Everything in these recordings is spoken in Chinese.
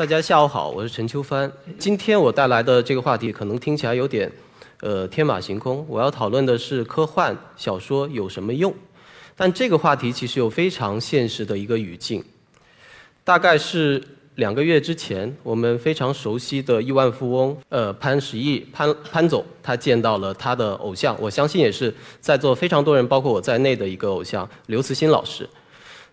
大家下午好，我是陈秋帆。今天我带来的这个话题可能听起来有点，呃，天马行空。我要讨论的是科幻小说有什么用？但这个话题其实有非常现实的一个语境。大概是两个月之前，我们非常熟悉的亿万富翁，呃，潘石屹潘潘总，他见到了他的偶像，我相信也是在座非常多人，包括我在内的一个偶像刘慈欣老师。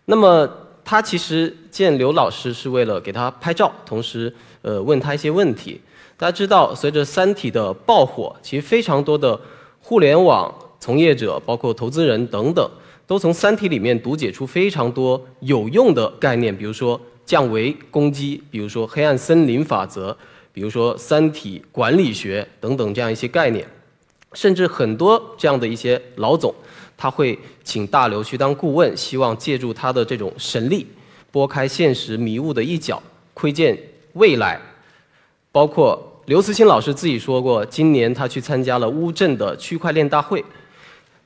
那么。他其实见刘老师是为了给他拍照，同时呃问他一些问题。大家知道，随着《三体》的爆火，其实非常多的互联网从业者，包括投资人等等，都从《三体》里面读解出非常多有用的概念，比如说降维攻击，比如说黑暗森林法则，比如说三体管理学等等这样一些概念，甚至很多这样的一些老总。他会请大刘去当顾问，希望借助他的这种神力，拨开现实迷雾的一角，窥见未来。包括刘慈欣老师自己说过，今年他去参加了乌镇的区块链大会，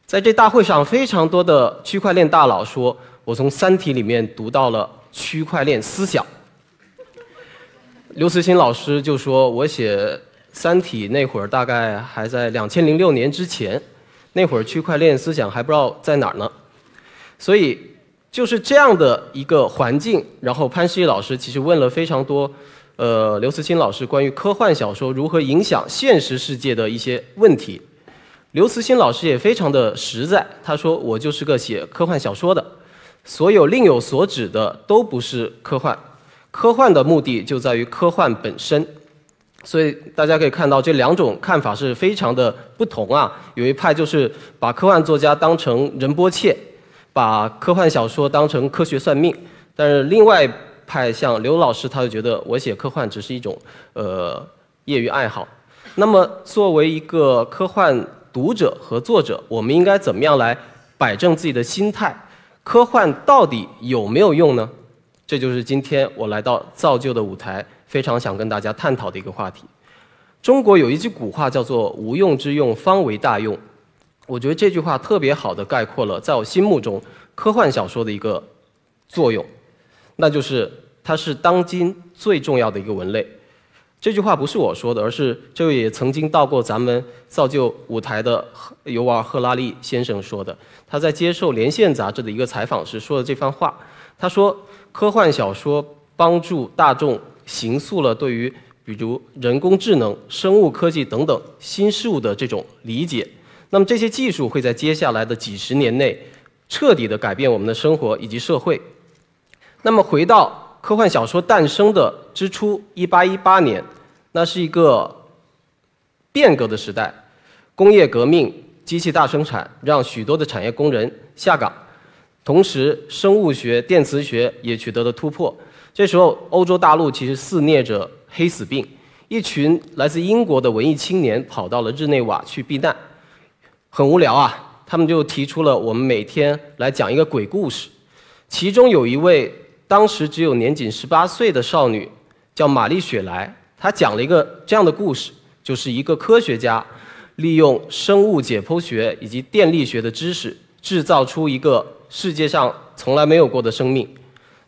在这大会上，非常多的区块链大佬说：“我从《三体》里面读到了区块链思想。”刘慈欣老师就说：“我写《三体》那会儿，大概还在两千零六年之前。”那会儿区块链思想还不知道在哪儿呢，所以就是这样的一个环境。然后潘石屹老师其实问了非常多，呃，刘慈欣老师关于科幻小说如何影响现实世界的一些问题。刘慈欣老师也非常的实在，他说：“我就是个写科幻小说的，所有另有所指的都不是科幻，科幻的目的就在于科幻本身。”所以大家可以看到，这两种看法是非常的不同啊。有一派就是把科幻作家当成仁波切，把科幻小说当成科学算命；但是另外派像刘老师，他就觉得我写科幻只是一种呃业余爱好。那么作为一个科幻读者和作者，我们应该怎么样来摆正自己的心态？科幻到底有没有用呢？这就是今天我来到造就的舞台。非常想跟大家探讨的一个话题。中国有一句古话叫做“无用之用，方为大用”。我觉得这句话特别好的概括了在我心目中科幻小说的一个作用，那就是它是当今最重要的一个文类。这句话不是我说的，而是这位也曾经到过咱们造就舞台的尤瓦·赫拉利先生说的。他在接受《连线》杂志的一个采访时说的这番话。他说：“科幻小说帮助大众。”形塑了对于比如人工智能、生物科技等等新事物的这种理解。那么这些技术会在接下来的几十年内彻底的改变我们的生活以及社会。那么回到科幻小说诞生的之初，一八一八年，那是一个变革的时代，工业革命、机器大生产让许多的产业工人下岗，同时生物学、电磁学也取得了突破。这时候，欧洲大陆其实肆虐着黑死病，一群来自英国的文艺青年跑到了日内瓦去避难，很无聊啊，他们就提出了我们每天来讲一个鬼故事。其中有一位当时只有年仅十八岁的少女，叫玛丽雪莱，她讲了一个这样的故事，就是一个科学家利用生物解剖学以及电力学的知识，制造出一个世界上从来没有过的生命。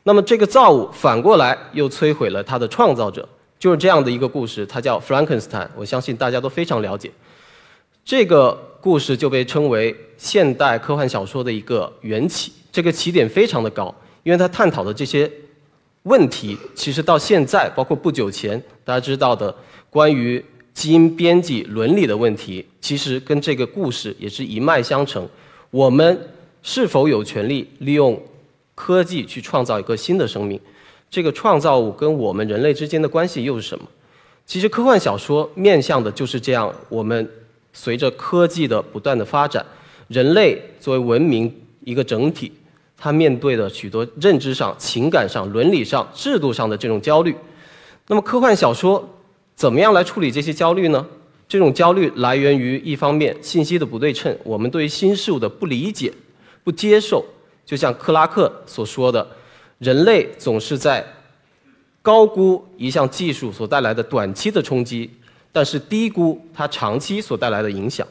那么这个造物反过来又摧毁了他的创造者，就是这样的一个故事，它叫弗兰肯斯坦。我相信大家都非常了解。这个故事就被称为现代科幻小说的一个缘起，这个起点非常的高，因为它探讨的这些问题，其实到现在，包括不久前大家知道的关于基因编辑伦理的问题，其实跟这个故事也是一脉相承。我们是否有权利利用？科技去创造一个新的生命，这个创造物跟我们人类之间的关系又是什么？其实科幻小说面向的就是这样。我们随着科技的不断的发展，人类作为文明一个整体，它面对的许多认知上、情感上、伦理上、制度上的这种焦虑。那么科幻小说怎么样来处理这些焦虑呢？这种焦虑来源于一方面信息的不对称，我们对于新事物的不理解、不接受。就像克拉克所说的，人类总是在高估一项技术所带来的短期的冲击，但是低估它长期所带来的影响。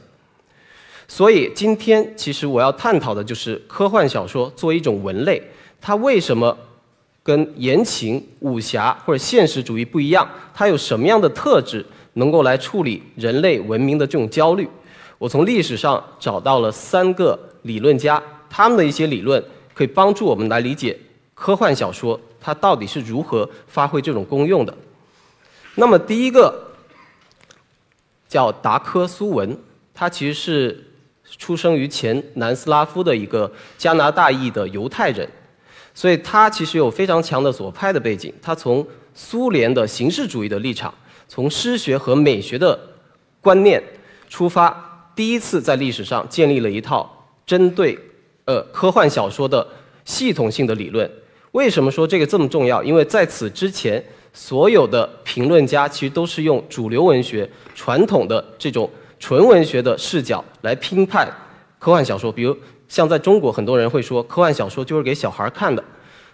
所以今天其实我要探讨的就是科幻小说作为一种文类，它为什么跟言情、武侠或者现实主义不一样，它有什么样的特质能够来处理人类文明的这种焦虑？我从历史上找到了三个理论家，他们的一些理论可以帮助我们来理解科幻小说它到底是如何发挥这种功用的。那么第一个叫达科苏文，他其实是出生于前南斯拉夫的一个加拿大裔的犹太人。所以他其实有非常强的左派的背景，他从苏联的形式主义的立场，从诗学和美学的观念出发，第一次在历史上建立了一套针对呃科幻小说的系统性的理论。为什么说这个这么重要？因为在此之前，所有的评论家其实都是用主流文学、传统的这种纯文学的视角来评判科幻小说，比如。像在中国，很多人会说科幻小说就是给小孩看的，《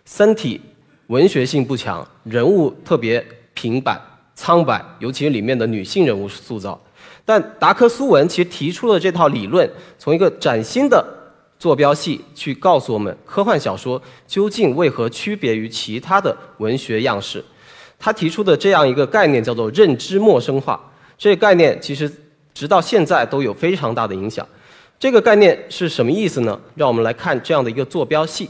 三体》文学性不强，人物特别平板苍白，尤其是里面的女性人物塑造。但达克苏文其实提出了这套理论，从一个崭新的坐标系去告诉我们科幻小说究竟为何区别于其他的文学样式。他提出的这样一个概念叫做认知陌生化，这个概念其实直到现在都有非常大的影响。这个概念是什么意思呢？让我们来看这样的一个坐标系，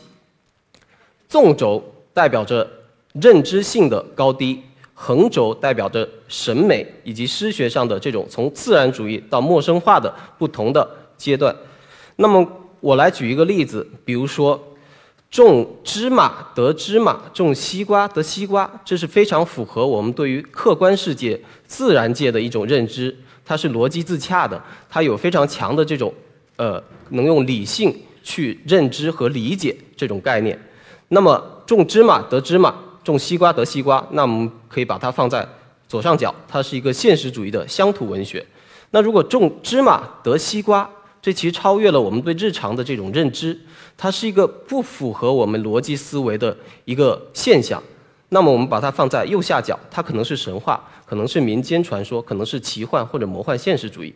纵轴代表着认知性的高低，横轴代表着审美以及诗学上的这种从自然主义到陌生化的不同的阶段。那么我来举一个例子，比如说种芝麻得芝麻，种西瓜得西瓜，这是非常符合我们对于客观世界、自然界的一种认知，它是逻辑自洽的，它有非常强的这种。呃，能用理性去认知和理解这种概念。那么种芝麻得芝麻，种西瓜得西瓜，那我们可以把它放在左上角，它是一个现实主义的乡土文学。那如果种芝麻得西瓜，这其实超越了我们对日常的这种认知，它是一个不符合我们逻辑思维的一个现象。那么我们把它放在右下角，它可能是神话，可能是民间传说，可能是奇幻或者魔幻现实主义。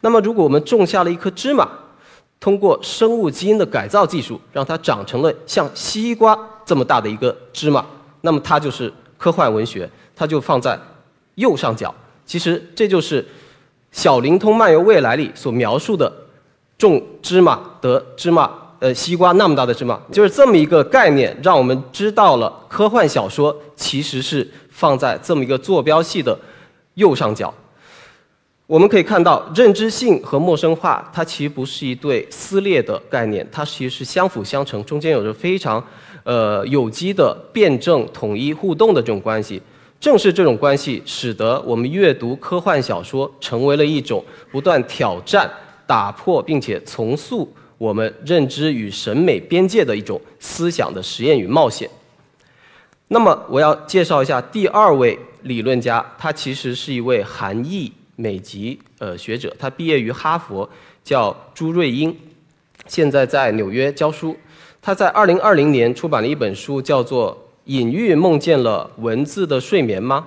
那么如果我们种下了一颗芝麻，通过生物基因的改造技术，让它长成了像西瓜这么大的一个芝麻，那么它就是科幻文学，它就放在右上角。其实这就是《小灵通漫游未来》里所描述的种芝麻得芝麻，呃，西瓜那么大的芝麻，就是这么一个概念，让我们知道了科幻小说其实是放在这么一个坐标系的右上角。我们可以看到，认知性和陌生化，它其实不是一对撕裂的概念，它其实是相辅相成，中间有着非常，呃，有机的辩证、统一、互动的这种关系。正是这种关系，使得我们阅读科幻小说成为了一种不断挑战、打破并且重塑我们认知与审美边界的一种思想的实验与冒险。那么，我要介绍一下第二位理论家，他其实是一位韩裔。美籍呃学者，他毕业于哈佛，叫朱瑞英，现在在纽约教书。他在二零二零年出版了一本书，叫做《隐喻梦见了文字的睡眠吗》。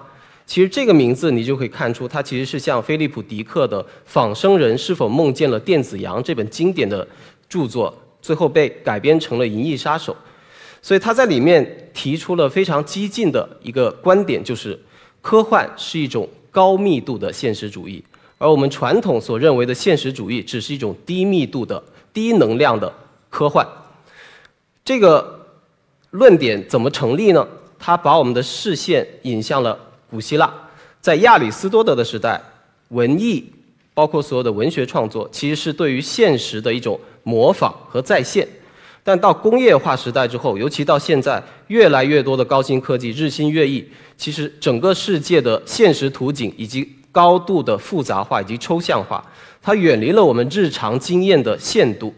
其实这个名字你就可以看出，它其实是像菲利普·迪克的《仿生人是否梦见了电子羊》这本经典的著作，最后被改编成了《银翼杀手》。所以他在里面提出了非常激进的一个观点，就是科幻是一种。高密度的现实主义，而我们传统所认为的现实主义，只是一种低密度的、低能量的科幻。这个论点怎么成立呢？它把我们的视线引向了古希腊，在亚里士多德的时代，文艺包括所有的文学创作，其实是对于现实的一种模仿和再现。但到工业化时代之后，尤其到现在，越来越多的高新科技日新月异，其实整个世界的现实图景以及高度的复杂化以及抽象化，它远离了我们日常经验的限度，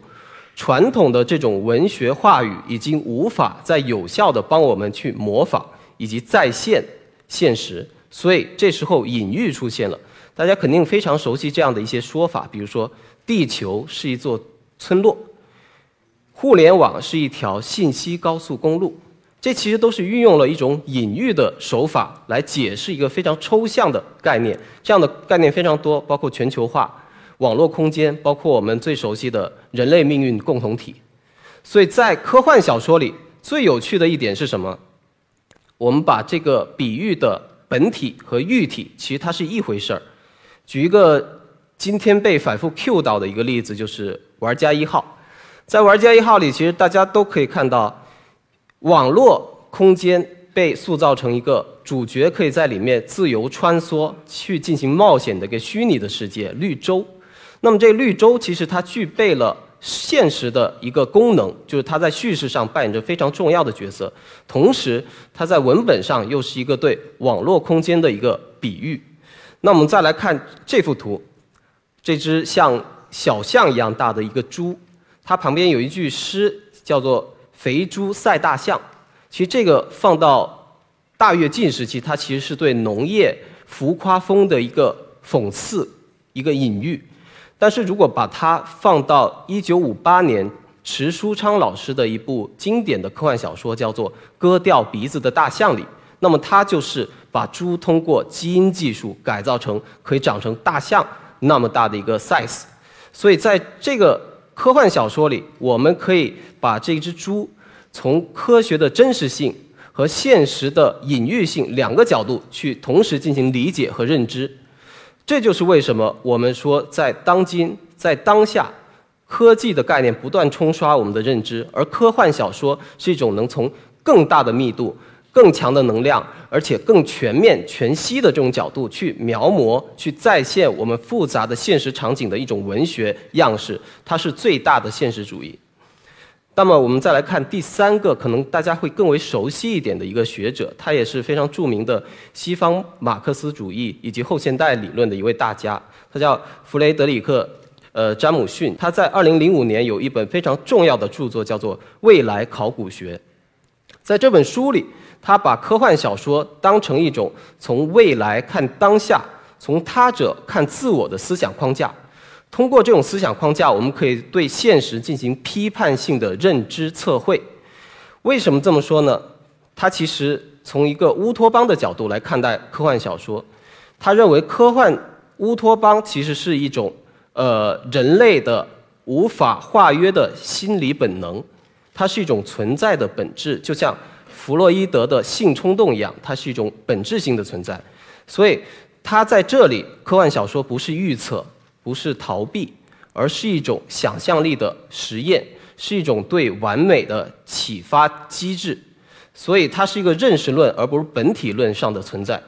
传统的这种文学话语已经无法再有效的帮我们去模仿以及再现现实，所以这时候隐喻出现了，大家肯定非常熟悉这样的一些说法，比如说地球是一座村落。互联网是一条信息高速公路，这其实都是运用了一种隐喻的手法来解释一个非常抽象的概念。这样的概念非常多，包括全球化、网络空间，包括我们最熟悉的人类命运共同体。所以在科幻小说里，最有趣的一点是什么？我们把这个比喻的本体和喻体，其实它是一回事儿。举一个今天被反复 Q 到的一个例子，就是玩家一号。在玩家一号里，其实大家都可以看到，网络空间被塑造成一个主角可以在里面自由穿梭、去进行冒险的一个虚拟的世界——绿洲。那么这绿洲其实它具备了现实的一个功能，就是它在叙事上扮演着非常重要的角色，同时它在文本上又是一个对网络空间的一个比喻。那我们再来看这幅图，这只像小象一样大的一个猪。它旁边有一句诗，叫做“肥猪赛大象”。其实这个放到大跃进时期，它其实是对农业浮夸风的一个讽刺、一个隐喻。但是如果把它放到1958年迟书昌老师的一部经典的科幻小说，叫做《割掉鼻子的大象》里，那么它就是把猪通过基因技术改造成可以长成大象那么大的一个 size。所以在这个科幻小说里，我们可以把这只猪从科学的真实性和现实的隐喻性两个角度去同时进行理解和认知。这就是为什么我们说，在当今、在当下，科技的概念不断冲刷我们的认知，而科幻小说是一种能从更大的密度。更强的能量，而且更全面、全息的这种角度去描摹、去再现我们复杂的现实场景的一种文学样式，它是最大的现实主义。那么，我们再来看第三个，可能大家会更为熟悉一点的一个学者，他也是非常著名的西方马克思主义以及后现代理论的一位大家，他叫弗雷德里克·呃詹姆逊。他在2005年有一本非常重要的著作，叫做《未来考古学》。在这本书里，他把科幻小说当成一种从未来看当下、从他者看自我的思想框架。通过这种思想框架，我们可以对现实进行批判性的认知测绘。为什么这么说呢？他其实从一个乌托邦的角度来看待科幻小说。他认为科幻乌托邦其实是一种呃人类的无法化约的心理本能，它是一种存在的本质，就像。弗洛伊德的性冲动一样，它是一种本质性的存在，所以它在这里，科幻小说不是预测，不是逃避，而是一种想象力的实验，是一种对完美的启发机制，所以它是一个认识论而不是本体论上的存在。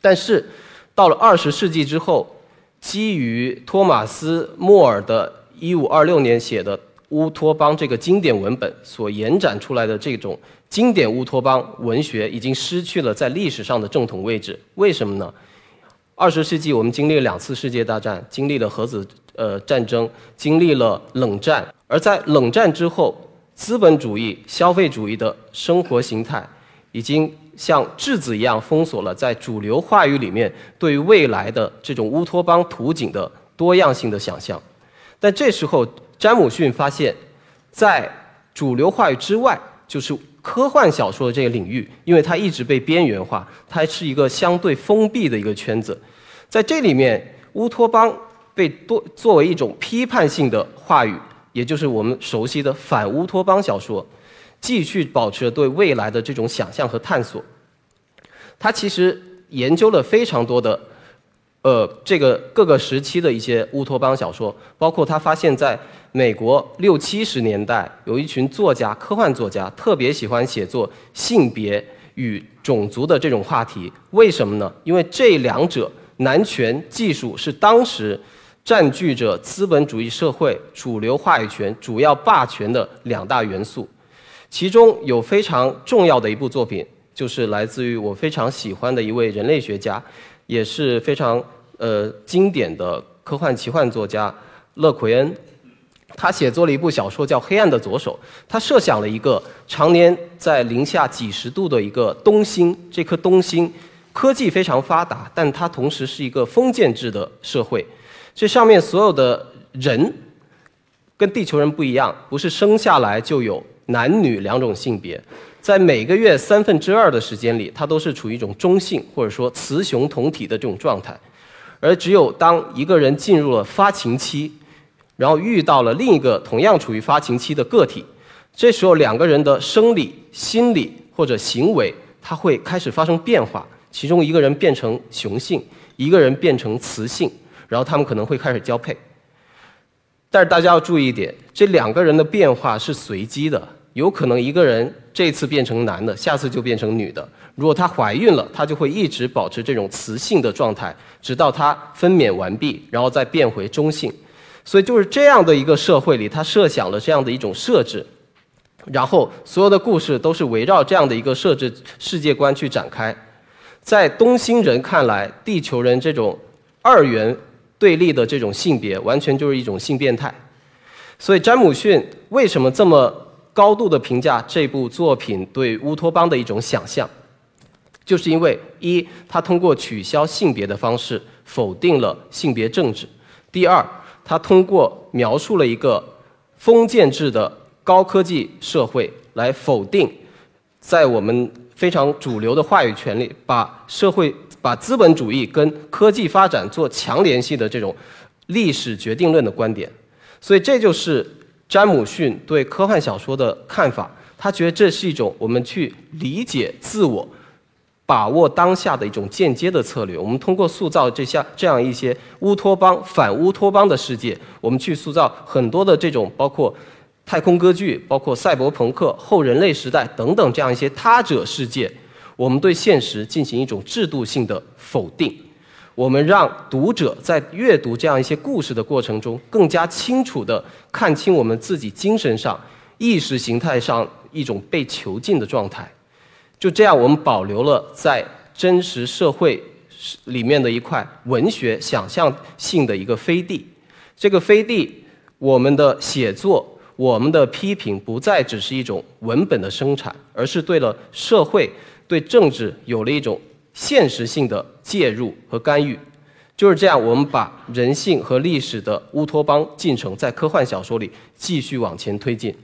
但是到了二十世纪之后，基于托马斯·莫尔的1526年写的《乌托邦》这个经典文本所延展出来的这种。经典乌托邦文学已经失去了在历史上的正统位置，为什么呢？二十世纪我们经历了两次世界大战，经历了核子呃战争，经历了冷战，而在冷战之后，资本主义、消费主义的生活形态已经像质子一样封锁了在主流话语里面对于未来的这种乌托邦图景的多样性的想象。但这时候，詹姆逊发现，在主流话语之外，就是。科幻小说的这个领域，因为它一直被边缘化，它是一个相对封闭的一个圈子。在这里面，乌托邦被多作为一种批判性的话语，也就是我们熟悉的反乌托邦小说，继续保持着对未来的这种想象和探索。他其实研究了非常多的。呃，这个各个时期的一些乌托邦小说，包括他发现，在美国六七十年代，有一群作家，科幻作家特别喜欢写作性别与种族的这种话题。为什么呢？因为这两者，男权技术是当时占据着资本主义社会主流话语权、主要霸权的两大元素。其中有非常重要的一部作品，就是来自于我非常喜欢的一位人类学家。也是非常呃经典的科幻奇幻作家勒奎恩，他写作了一部小说叫《黑暗的左手》。他设想了一个常年在零下几十度的一个东星，这颗东星科技非常发达，但它同时是一个封建制的社会。这上面所有的人跟地球人不一样，不是生下来就有男女两种性别。在每个月三分之二的时间里，它都是处于一种中性或者说雌雄同体的这种状态，而只有当一个人进入了发情期，然后遇到了另一个同样处于发情期的个体，这时候两个人的生理、心理或者行为，它会开始发生变化，其中一个人变成雄性，一个人变成雌性，然后他们可能会开始交配。但是大家要注意一点，这两个人的变化是随机的，有可能一个人这次变成男的，下次就变成女的。如果她怀孕了，她就会一直保持这种雌性的状态，直到她分娩完毕，然后再变回中性。所以就是这样的一个社会里，他设想了这样的一种设置，然后所有的故事都是围绕这样的一个设置世界观去展开。在东星人看来，地球人这种二元。对立的这种性别，完全就是一种性变态。所以，詹姆逊为什么这么高度的评价这部作品对乌托邦的一种想象？就是因为一，他通过取消性别的方式否定了性别政治；第二，他通过描述了一个封建制的高科技社会来否定在我们非常主流的话语权利把社会。把资本主义跟科技发展做强联系的这种历史决定论的观点，所以这就是詹姆逊对科幻小说的看法。他觉得这是一种我们去理解自我、把握当下的一种间接的策略。我们通过塑造这些这样一些乌托邦、反乌托邦的世界，我们去塑造很多的这种包括太空歌剧、包括赛博朋克、后人类时代等等这样一些他者世界。我们对现实进行一种制度性的否定，我们让读者在阅读这样一些故事的过程中，更加清楚地看清我们自己精神上、意识形态上一种被囚禁的状态。就这样，我们保留了在真实社会里面的一块文学想象性的一个飞地。这个飞地，我们的写作、我们的批评，不再只是一种文本的生产，而是对了社会。对政治有了一种现实性的介入和干预，就是这样，我们把人性和历史的乌托邦进程在科幻小说里继续往前推进。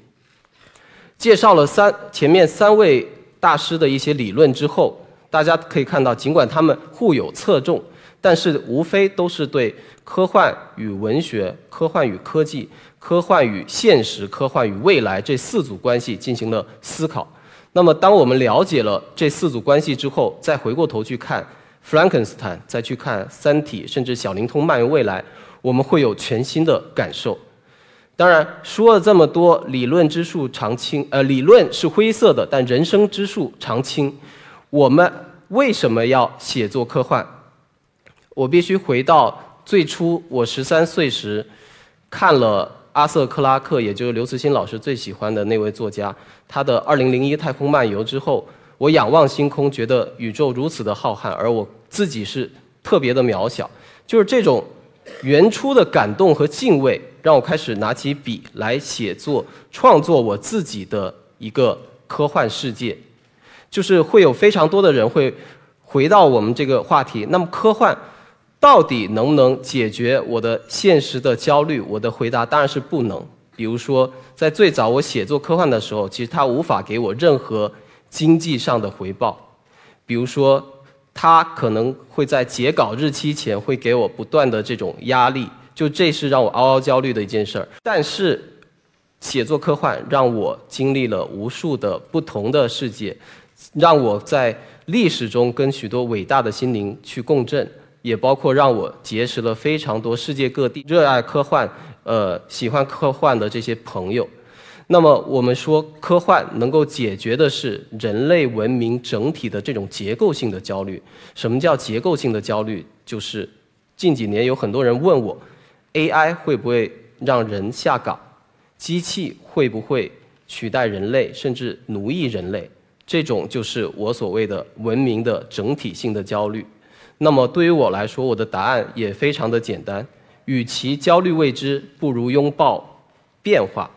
介绍了三前面三位大师的一些理论之后，大家可以看到，尽管他们互有侧重，但是无非都是对科幻与文学、科幻与科技、科幻与现实、科幻与未来这四组关系进行了思考。那么，当我们了解了这四组关系之后，再回过头去看《弗兰肯斯坦》，再去看《三体》，甚至《小灵通：漫游未来》，我们会有全新的感受。当然，说了这么多，理论之树常青，呃，理论是灰色的，但人生之树常青。我们为什么要写作科幻？我必须回到最初，我十三岁时看了。阿瑟·克拉克，也就是刘慈欣老师最喜欢的那位作家，他的《二零零一太空漫游》之后，我仰望星空，觉得宇宙如此的浩瀚，而我自己是特别的渺小。就是这种原初的感动和敬畏，让我开始拿起笔来写作，创作我自己的一个科幻世界。就是会有非常多的人会回到我们这个话题。那么科幻。到底能不能解决我的现实的焦虑？我的回答当然是不能。比如说，在最早我写作科幻的时候，其实它无法给我任何经济上的回报。比如说，它可能会在截稿日期前会给我不断的这种压力，就这是让我嗷嗷焦虑的一件事儿。但是，写作科幻让我经历了无数的不同的世界，让我在历史中跟许多伟大的心灵去共振。也包括让我结识了非常多世界各地热爱科幻、呃喜欢科幻的这些朋友。那么我们说，科幻能够解决的是人类文明整体的这种结构性的焦虑。什么叫结构性的焦虑？就是近几年有很多人问我，AI 会不会让人下岗？机器会不会取代人类，甚至奴役人类？这种就是我所谓的文明的整体性的焦虑。那么对于我来说，我的答案也非常的简单：与其焦虑未知，不如拥抱变化。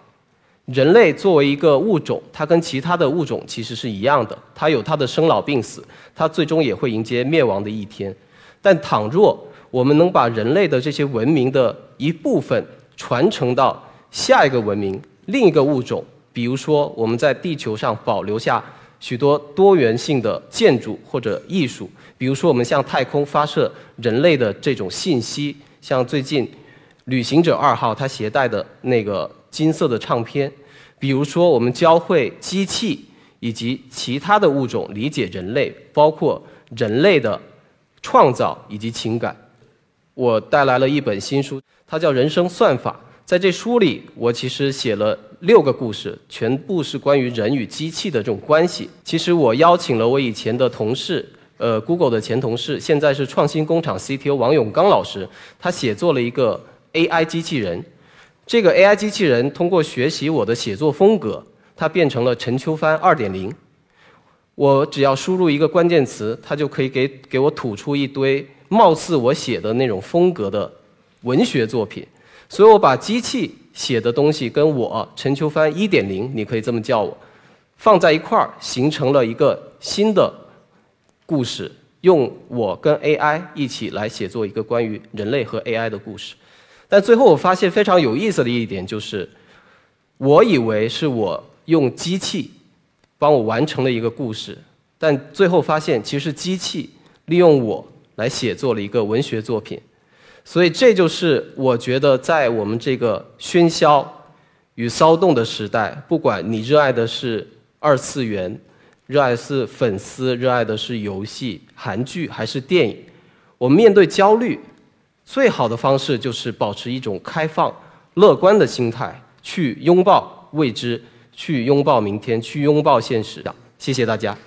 人类作为一个物种，它跟其他的物种其实是一样的，它有它的生老病死，它最终也会迎接灭亡的一天。但倘若我们能把人类的这些文明的一部分传承到下一个文明、另一个物种，比如说我们在地球上保留下许多多元性的建筑或者艺术。比如说，我们向太空发射人类的这种信息，像最近旅行者二号它携带的那个金色的唱片；比如说，我们教会机器以及其他的物种理解人类，包括人类的创造以及情感。我带来了一本新书，它叫《人生算法》。在这书里，我其实写了六个故事，全部是关于人与机器的这种关系。其实我邀请了我以前的同事，呃，Google 的前同事，现在是创新工厂 CTO 王永刚老师，他写作了一个 AI 机器人。这个 AI 机器人通过学习我的写作风格，它变成了陈秋帆2.0。我只要输入一个关键词，它就可以给给我吐出一堆貌似我写的那种风格的文学作品。所以我把机器写的东西跟我陈秋帆一点零，你可以这么叫我，放在一块儿，形成了一个新的故事。用我跟 AI 一起来写作一个关于人类和 AI 的故事。但最后我发现非常有意思的一点就是，我以为是我用机器帮我完成了一个故事，但最后发现其实机器利用我来写作了一个文学作品。所以，这就是我觉得，在我们这个喧嚣与骚动的时代，不管你热爱的是二次元，热爱是粉丝，热爱的是游戏、韩剧还是电影，我们面对焦虑，最好的方式就是保持一种开放、乐观的心态，去拥抱未知，去拥抱明天，去拥抱现实。谢谢大家。